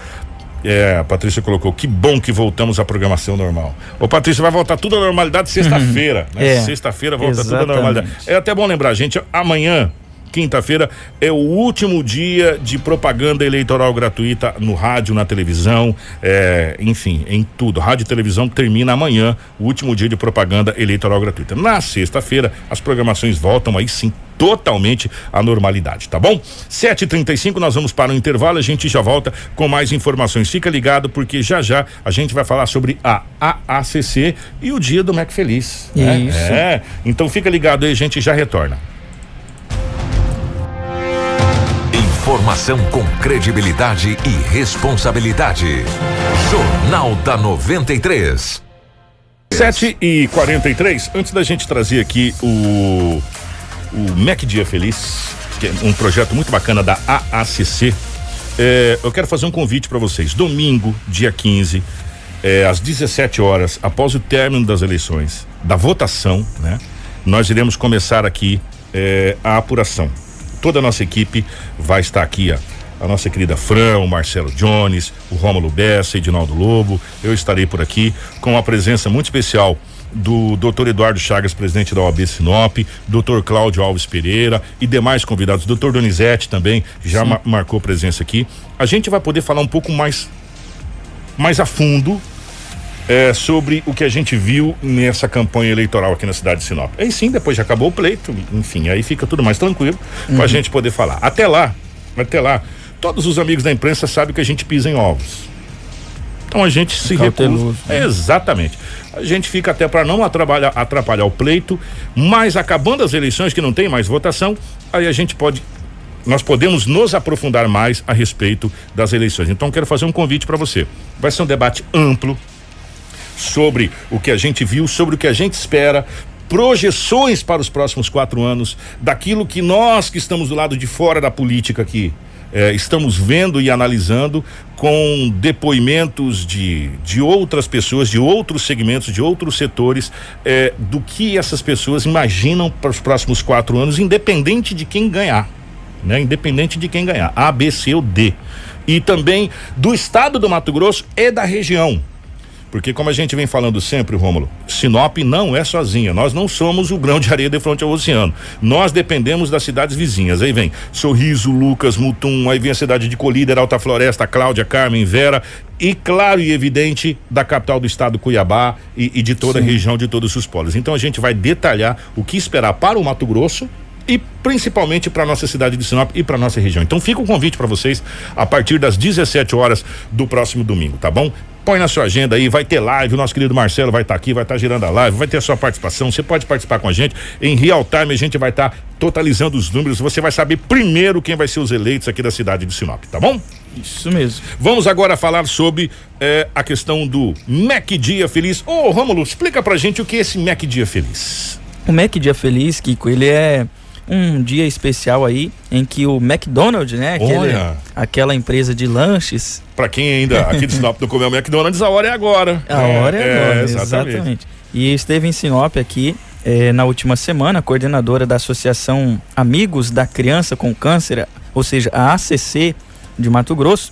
é, a Patrícia colocou, que bom que voltamos à programação normal. Ô Patrícia, vai voltar tudo à normalidade sexta-feira, uhum. né? É, Sexta-feira volta exatamente. tudo à normalidade. É até bom lembrar, gente, amanhã quinta-feira é o último dia de propaganda eleitoral gratuita no rádio, na televisão, é, enfim, em tudo. Rádio e televisão termina amanhã, o último dia de propaganda eleitoral gratuita. Na sexta-feira, as programações voltam aí sim totalmente à normalidade, tá bom? 7:35 nós vamos para o intervalo, a gente já volta com mais informações. Fica ligado porque já já a gente vai falar sobre a AACC e o dia do Mac Feliz. Né? Isso. É, então fica ligado aí, a gente já retorna.
Informação com credibilidade e responsabilidade. Jornal da 93.
7 e 43 Antes da gente trazer aqui o, o Mac Dia Feliz, que é um projeto muito bacana da AACC, é, eu quero fazer um convite para vocês. Domingo, dia 15, é, às 17 horas, após o término das eleições, da votação, né? Nós iremos começar aqui é, a apuração. Toda a nossa equipe vai estar aqui, ó, a nossa querida Fran, o Marcelo Jones, o Rômulo Bessa, Edinaldo Lobo. Eu estarei por aqui com a presença muito especial do Dr. Eduardo Chagas, presidente da OAB Sinop, Dr. Cláudio Alves Pereira e demais convidados, Dr. Donizete também já ma marcou presença aqui. A gente vai poder falar um pouco mais mais a fundo é, sobre o que a gente viu nessa campanha eleitoral aqui na cidade de Sinop. Aí sim, depois já acabou o pleito, enfim, aí fica tudo mais tranquilo uhum. para a gente poder falar. Até lá, até lá, todos os amigos da imprensa sabem que a gente pisa em ovos. Então a gente se recusa. Né? Exatamente. A gente fica até para não atrapalhar, atrapalhar o pleito, mas acabando as eleições que não tem mais votação, aí a gente pode nós podemos nos aprofundar mais a respeito das eleições. Então quero fazer um convite para você. Vai ser um debate amplo sobre o que a gente viu, sobre o que a gente espera, projeções para os próximos quatro anos, daquilo que nós que estamos do lado de fora da política aqui eh, estamos vendo e analisando com depoimentos de, de outras pessoas, de outros segmentos, de outros setores, eh, do que essas pessoas imaginam para os próximos quatro anos, independente de quem ganhar. Né? Independente de quem ganhar, A, B, C ou D. E também do estado do Mato Grosso e da região. Porque como a gente vem falando sempre, Rômulo, Sinop não é sozinha. Nós não somos o grão de areia de frente ao oceano. Nós dependemos das cidades vizinhas. Aí vem Sorriso, Lucas, Mutum, aí vem a cidade de Colíder, Alta Floresta, Cláudia, Carmen, Vera e claro e evidente da capital do estado Cuiabá e, e de toda Sim. a região de todos os polos. Então a gente vai detalhar o que esperar para o Mato Grosso e principalmente para nossa cidade de Sinop e para nossa região. Então fica o convite para vocês a partir das 17 horas do próximo domingo, tá bom? Põe na sua agenda aí, vai ter live, o nosso querido Marcelo vai estar tá aqui, vai estar tá girando a live, vai ter a sua participação, você pode participar com a gente. Em real time a gente vai estar tá totalizando os números, você vai saber primeiro quem vai ser os eleitos aqui da cidade de Sinop, tá bom?
Isso mesmo.
Vamos agora falar sobre eh, a questão do Mac Dia Feliz. Ô, oh, Rômulo, explica pra gente o que é esse Mac Dia Feliz.
O Mac Dia Feliz, Kiko, ele é um dia especial aí em que o McDonald's, né? Aquele, aquela empresa de lanches.
Para quem ainda aqui de Sinop não comeu McDonald's, a hora é agora.
A é, hora é, é agora, exatamente. exatamente. E esteve em Sinop aqui eh, na última semana, coordenadora da Associação Amigos da Criança com Câncer, ou seja, a ACC de Mato Grosso,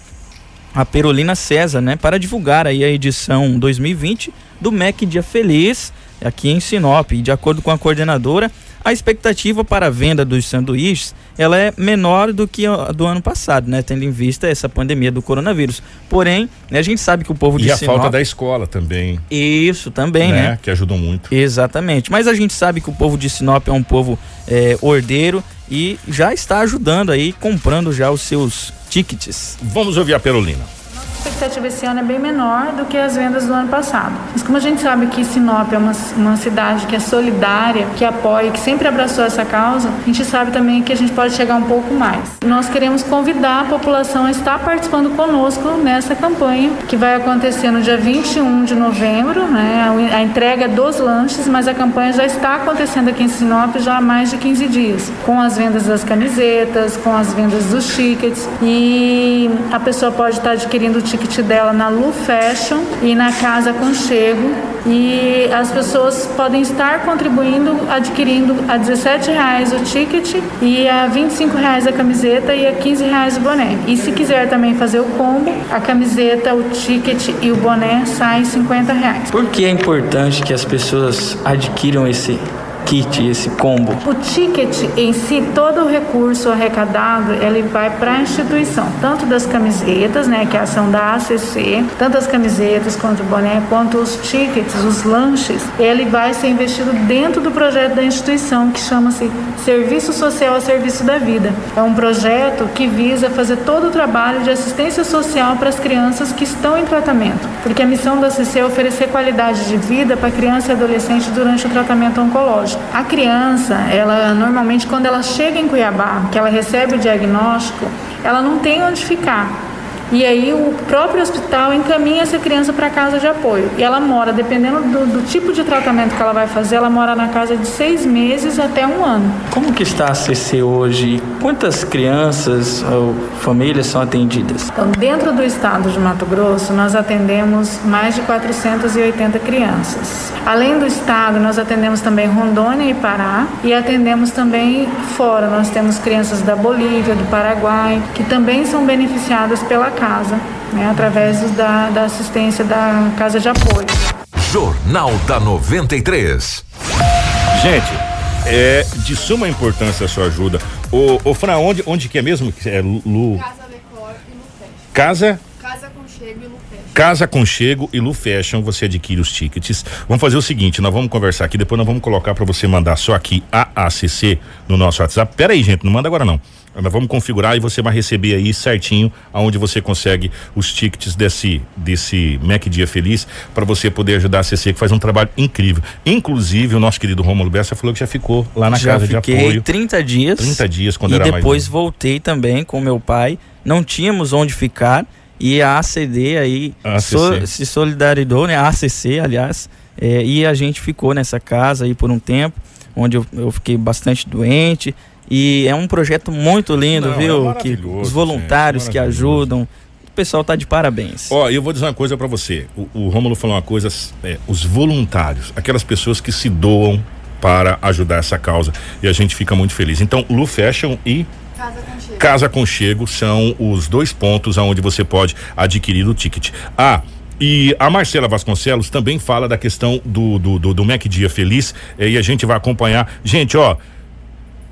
a Perolina César, né, para divulgar aí a edição 2020 do Mac Dia Feliz aqui em Sinop. E de acordo com a coordenadora, a expectativa para a venda dos sanduíches ela é menor do que a do ano passado, né? Tendo em vista essa pandemia do coronavírus. Porém, né, a gente sabe que o povo
e
de
a Sinop... falta da escola também.
Isso, também, né? né?
Que ajudou muito.
Exatamente. Mas a gente sabe que o povo de Sinop é um povo é, ordeiro e já está ajudando aí, comprando já os seus tickets.
Vamos ouvir a Perolina
expectativa esse ano é bem menor do que as vendas do ano passado. Mas como a gente sabe que Sinop é uma, uma cidade que é solidária, que apoia, que sempre abraçou essa causa, a gente sabe também que a gente pode chegar um pouco mais. Nós queremos convidar a população a estar participando conosco nessa campanha, que vai acontecer no dia 21 de novembro, né? A, entrega dos lanches, mas a campanha já está acontecendo aqui em Sinop já há mais de 15 dias, com as vendas das camisetas, com as vendas dos tickets e a pessoa pode estar adquirindo o ticket dela na Lu Fashion e na Casa Conchego e as pessoas podem estar contribuindo adquirindo a 17 reais o ticket e a 25 reais a camiseta e a 15 reais o boné. E se quiser também fazer o combo, a camiseta, o ticket e o boné saem 50 reais.
Por que é importante que as pessoas adquiram esse kit, esse combo?
O ticket em si, todo o recurso arrecadado, ele vai para a instituição, tanto das camisetas, né, que é a ação da ACC, tanto as camisetas quanto o boné, quanto os tickets, os lanches, ele vai ser investido dentro do projeto da instituição que chama-se Serviço Social a Serviço da Vida. É um projeto que visa fazer todo o trabalho de assistência social para as crianças que estão em tratamento, porque a missão da ACC é oferecer qualidade de vida para criança e adolescente durante o tratamento oncológico. A criança, ela normalmente quando ela chega em Cuiabá, que ela recebe o diagnóstico, ela não tem onde ficar. E aí o próprio hospital encaminha essa criança para casa de apoio. E ela mora, dependendo do, do, tipo de tratamento que ela vai fazer, ela mora na casa de seis meses até um ano.
Como que está a CC hoje? Quantas crianças ou famílias são atendidas?
Então, dentro do estado de Mato Grosso, nós atendemos mais de 480 crianças. Além do estado, nós atendemos também Rondônia e Pará e atendemos também fora. Nós temos crianças da Bolívia, do Paraguai, que também são beneficiadas pela casa, né, através da, da assistência da Casa de Apoio.
Jornal da 93.
Gente, é de suma importância a sua ajuda. Ô, ô Fran, onde, onde que é mesmo? É Lu... Casa Decor e Lu Casa? Casa Conchego e Lu Casa Conchego e Lu Fashion, você adquire os tickets. Vamos fazer o seguinte, nós vamos conversar aqui, depois nós vamos colocar para você mandar só aqui a ACC no nosso WhatsApp. Pera aí, gente, não manda agora não. Nós vamos configurar e você vai receber aí certinho aonde você consegue os tickets desse desse Mac Dia Feliz para você poder ajudar a CC que faz um trabalho incrível. Inclusive o nosso querido Romulo Bessa falou que já ficou lá na já casa de apoio.
30 dias.
30 dias quando
e
era
mais. E depois voltei também com meu pai. Não tínhamos onde ficar e a ACD aí so, se solidarizou, né? A ACC, aliás, é, e a gente ficou nessa casa aí por um tempo, onde eu, eu fiquei bastante doente e é um projeto muito lindo, Não, viu? É que os voluntários gente, que ajudam. O pessoal tá de parabéns.
Ó, eu vou dizer uma coisa para você. O, o Rômulo falou uma coisa, é, os voluntários, aquelas pessoas que se doam para ajudar essa causa. E a gente fica muito feliz. Então, Lu Fashion e Casa Conchego. Casa Conchego são os dois pontos aonde você pode adquirir o ticket. Ah, e a Marcela Vasconcelos também fala da questão do, do, do, do Mac Dia Feliz eh, e a gente vai acompanhar. Gente, ó,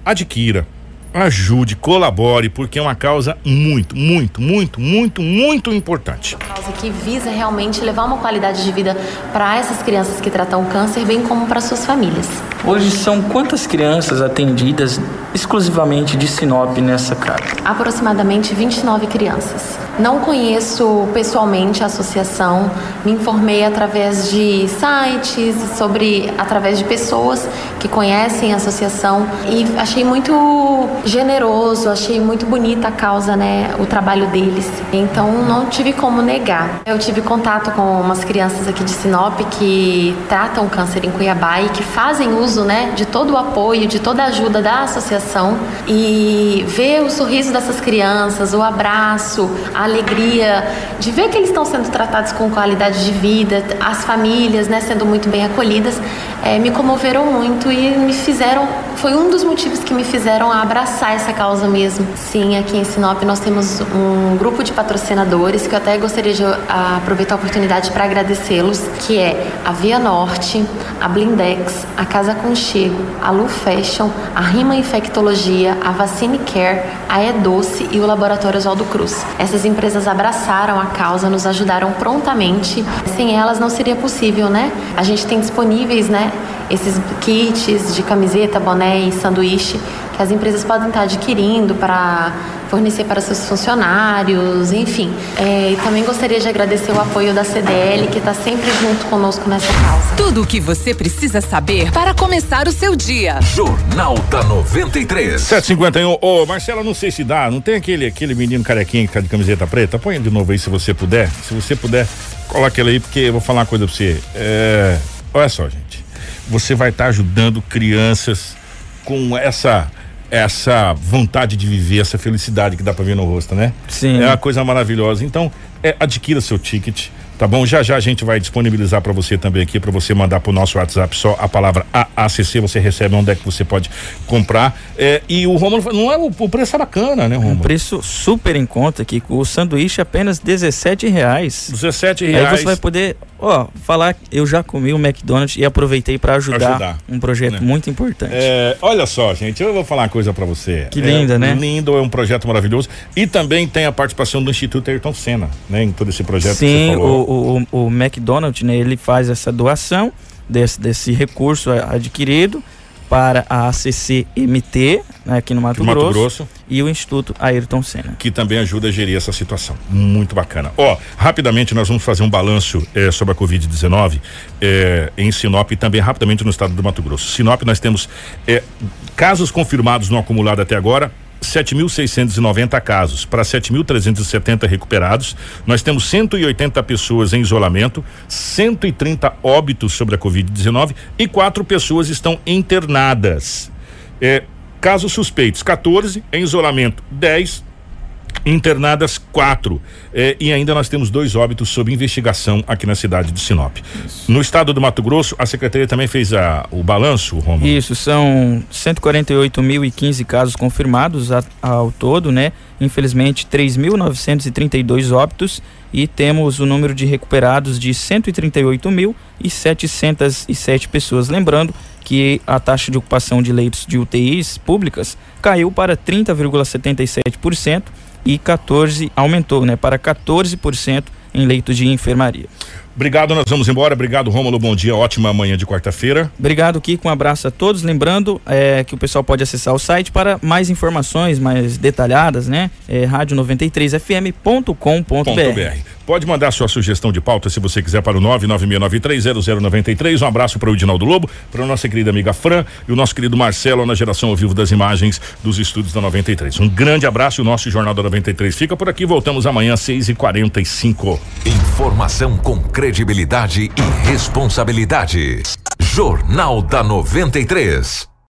adquira, ajude, colabore, porque é uma causa muito, muito, muito, muito, muito importante.
Uma causa que visa realmente levar uma qualidade de vida para essas crianças que tratam câncer, bem como para suas famílias.
Hoje são quantas crianças atendidas exclusivamente de Sinop nessa casa?
Aproximadamente 29 crianças. Não conheço pessoalmente a associação, me informei através de sites, sobre através de pessoas que conhecem a associação e achei muito generoso, achei muito bonita a causa, né, o trabalho deles. Então não tive como negar. Eu tive contato com umas crianças aqui de Sinop que tratam câncer em Cuiabá e que fazem uso, né, de todo o apoio, de toda a ajuda da associação e ver o sorriso dessas crianças, o abraço, a alegria de ver que eles estão sendo tratados com qualidade de vida, as famílias, né, sendo muito bem acolhidas, é, me comoveram muito e me fizeram, foi um dos motivos que me fizeram abraçar essa causa mesmo. Sim, aqui em Sinop nós temos um grupo de patrocinadores que eu até gostaria de aproveitar a oportunidade para agradecê-los, que é a Via Norte, a Blindex, a Casa Conchego, a Lu Fashion, a Rima Infectologia, a Vacine Care, a Edoce e o Laboratório Oswaldo Cruz. Essas empresas abraçaram a causa, nos ajudaram prontamente. Sem elas não seria possível, né? A gente tem disponíveis, né, esses kits de camiseta, boné e sanduíche que as empresas podem estar adquirindo para fornecer para seus funcionários, enfim. É, e também gostaria de agradecer o apoio da CDL, que está sempre junto conosco nessa causa.
Tudo o que você precisa saber para começar o seu dia.
Jornal da 93.
751. Ô, oh, Marcela, não sei se dá, não tem aquele, aquele menino carequinho que tá de camiseta preta? Põe de novo aí se você puder. Se você puder, coloque ele aí, porque eu vou falar uma coisa pra você. É, olha só, gente. Você vai estar tá ajudando crianças com essa essa vontade de viver, essa felicidade que dá para ver no rosto, né?
Sim.
É uma coisa maravilhosa. Então, é, adquira seu ticket tá bom? Já já a gente vai disponibilizar para você também aqui, para você mandar pro nosso WhatsApp só a palavra AACC, você recebe onde é que você pode comprar. É, e o Romulo, não é o, o preço é bacana, né, Romulo?
Um preço super em conta aqui, o sanduíche é apenas 17 reais.
17 reais.
Aí você vai poder, ó, falar, eu já comi o McDonald's e aproveitei para ajudar, ajudar, um projeto né? muito importante.
É, olha só, gente, eu vou falar uma coisa para você.
Que linda,
é,
né?
Lindo, é um projeto maravilhoso e também tem a participação do Instituto Ayrton Senna, né, em todo esse projeto
Sim, que você falou. O, o, o McDonald's, né, ele faz essa doação desse, desse recurso adquirido para a ACCMT, né, aqui no Mato, Mato Grosso, Grosso, e o Instituto Ayrton Senna.
Que também ajuda a gerir essa situação. Muito bacana. Ó, rapidamente nós vamos fazer um balanço eh, sobre a Covid-19 eh, em Sinop e também rapidamente no estado do Mato Grosso. Sinop nós temos eh, casos confirmados no acumulado até agora, 7.690 casos para 7.370 recuperados. Nós temos 180 pessoas em isolamento, 130 óbitos sobre a Covid-19 e quatro pessoas estão internadas. É, casos suspeitos, 14, em isolamento, 10, internadas quatro. Eh, e ainda nós temos dois óbitos sob investigação aqui na cidade de Sinop. Isso. No estado do Mato Grosso, a secretaria também fez a, o balanço, Romulo?
Isso, são 148.015 casos confirmados a, ao todo, né? Infelizmente, 3.932 óbitos e temos o número de recuperados de 138.707 pessoas. Lembrando que a taxa de ocupação de leitos de UTIs públicas caiu para 30,77% e 14 aumentou, né, para 14% em leitos de enfermaria.
Obrigado, nós vamos embora. Obrigado, Rômulo. Bom dia, ótima manhã de quarta-feira.
Obrigado, Kiko. Um abraço a todos. Lembrando é, que o pessoal pode acessar o site para mais informações mais detalhadas, né? É, rádio93fm.com.br.
Pode mandar sua sugestão de pauta se você quiser para o 996930093. Um abraço para o Edinaldo Lobo, para a nossa querida amiga Fran e o nosso querido Marcelo na geração ao vivo das imagens dos estúdios da 93. Um grande abraço e o nosso Jornal da 93 fica por aqui. Voltamos amanhã às 6 e 45
Informação com credibilidade e responsabilidade. Jornal da 93.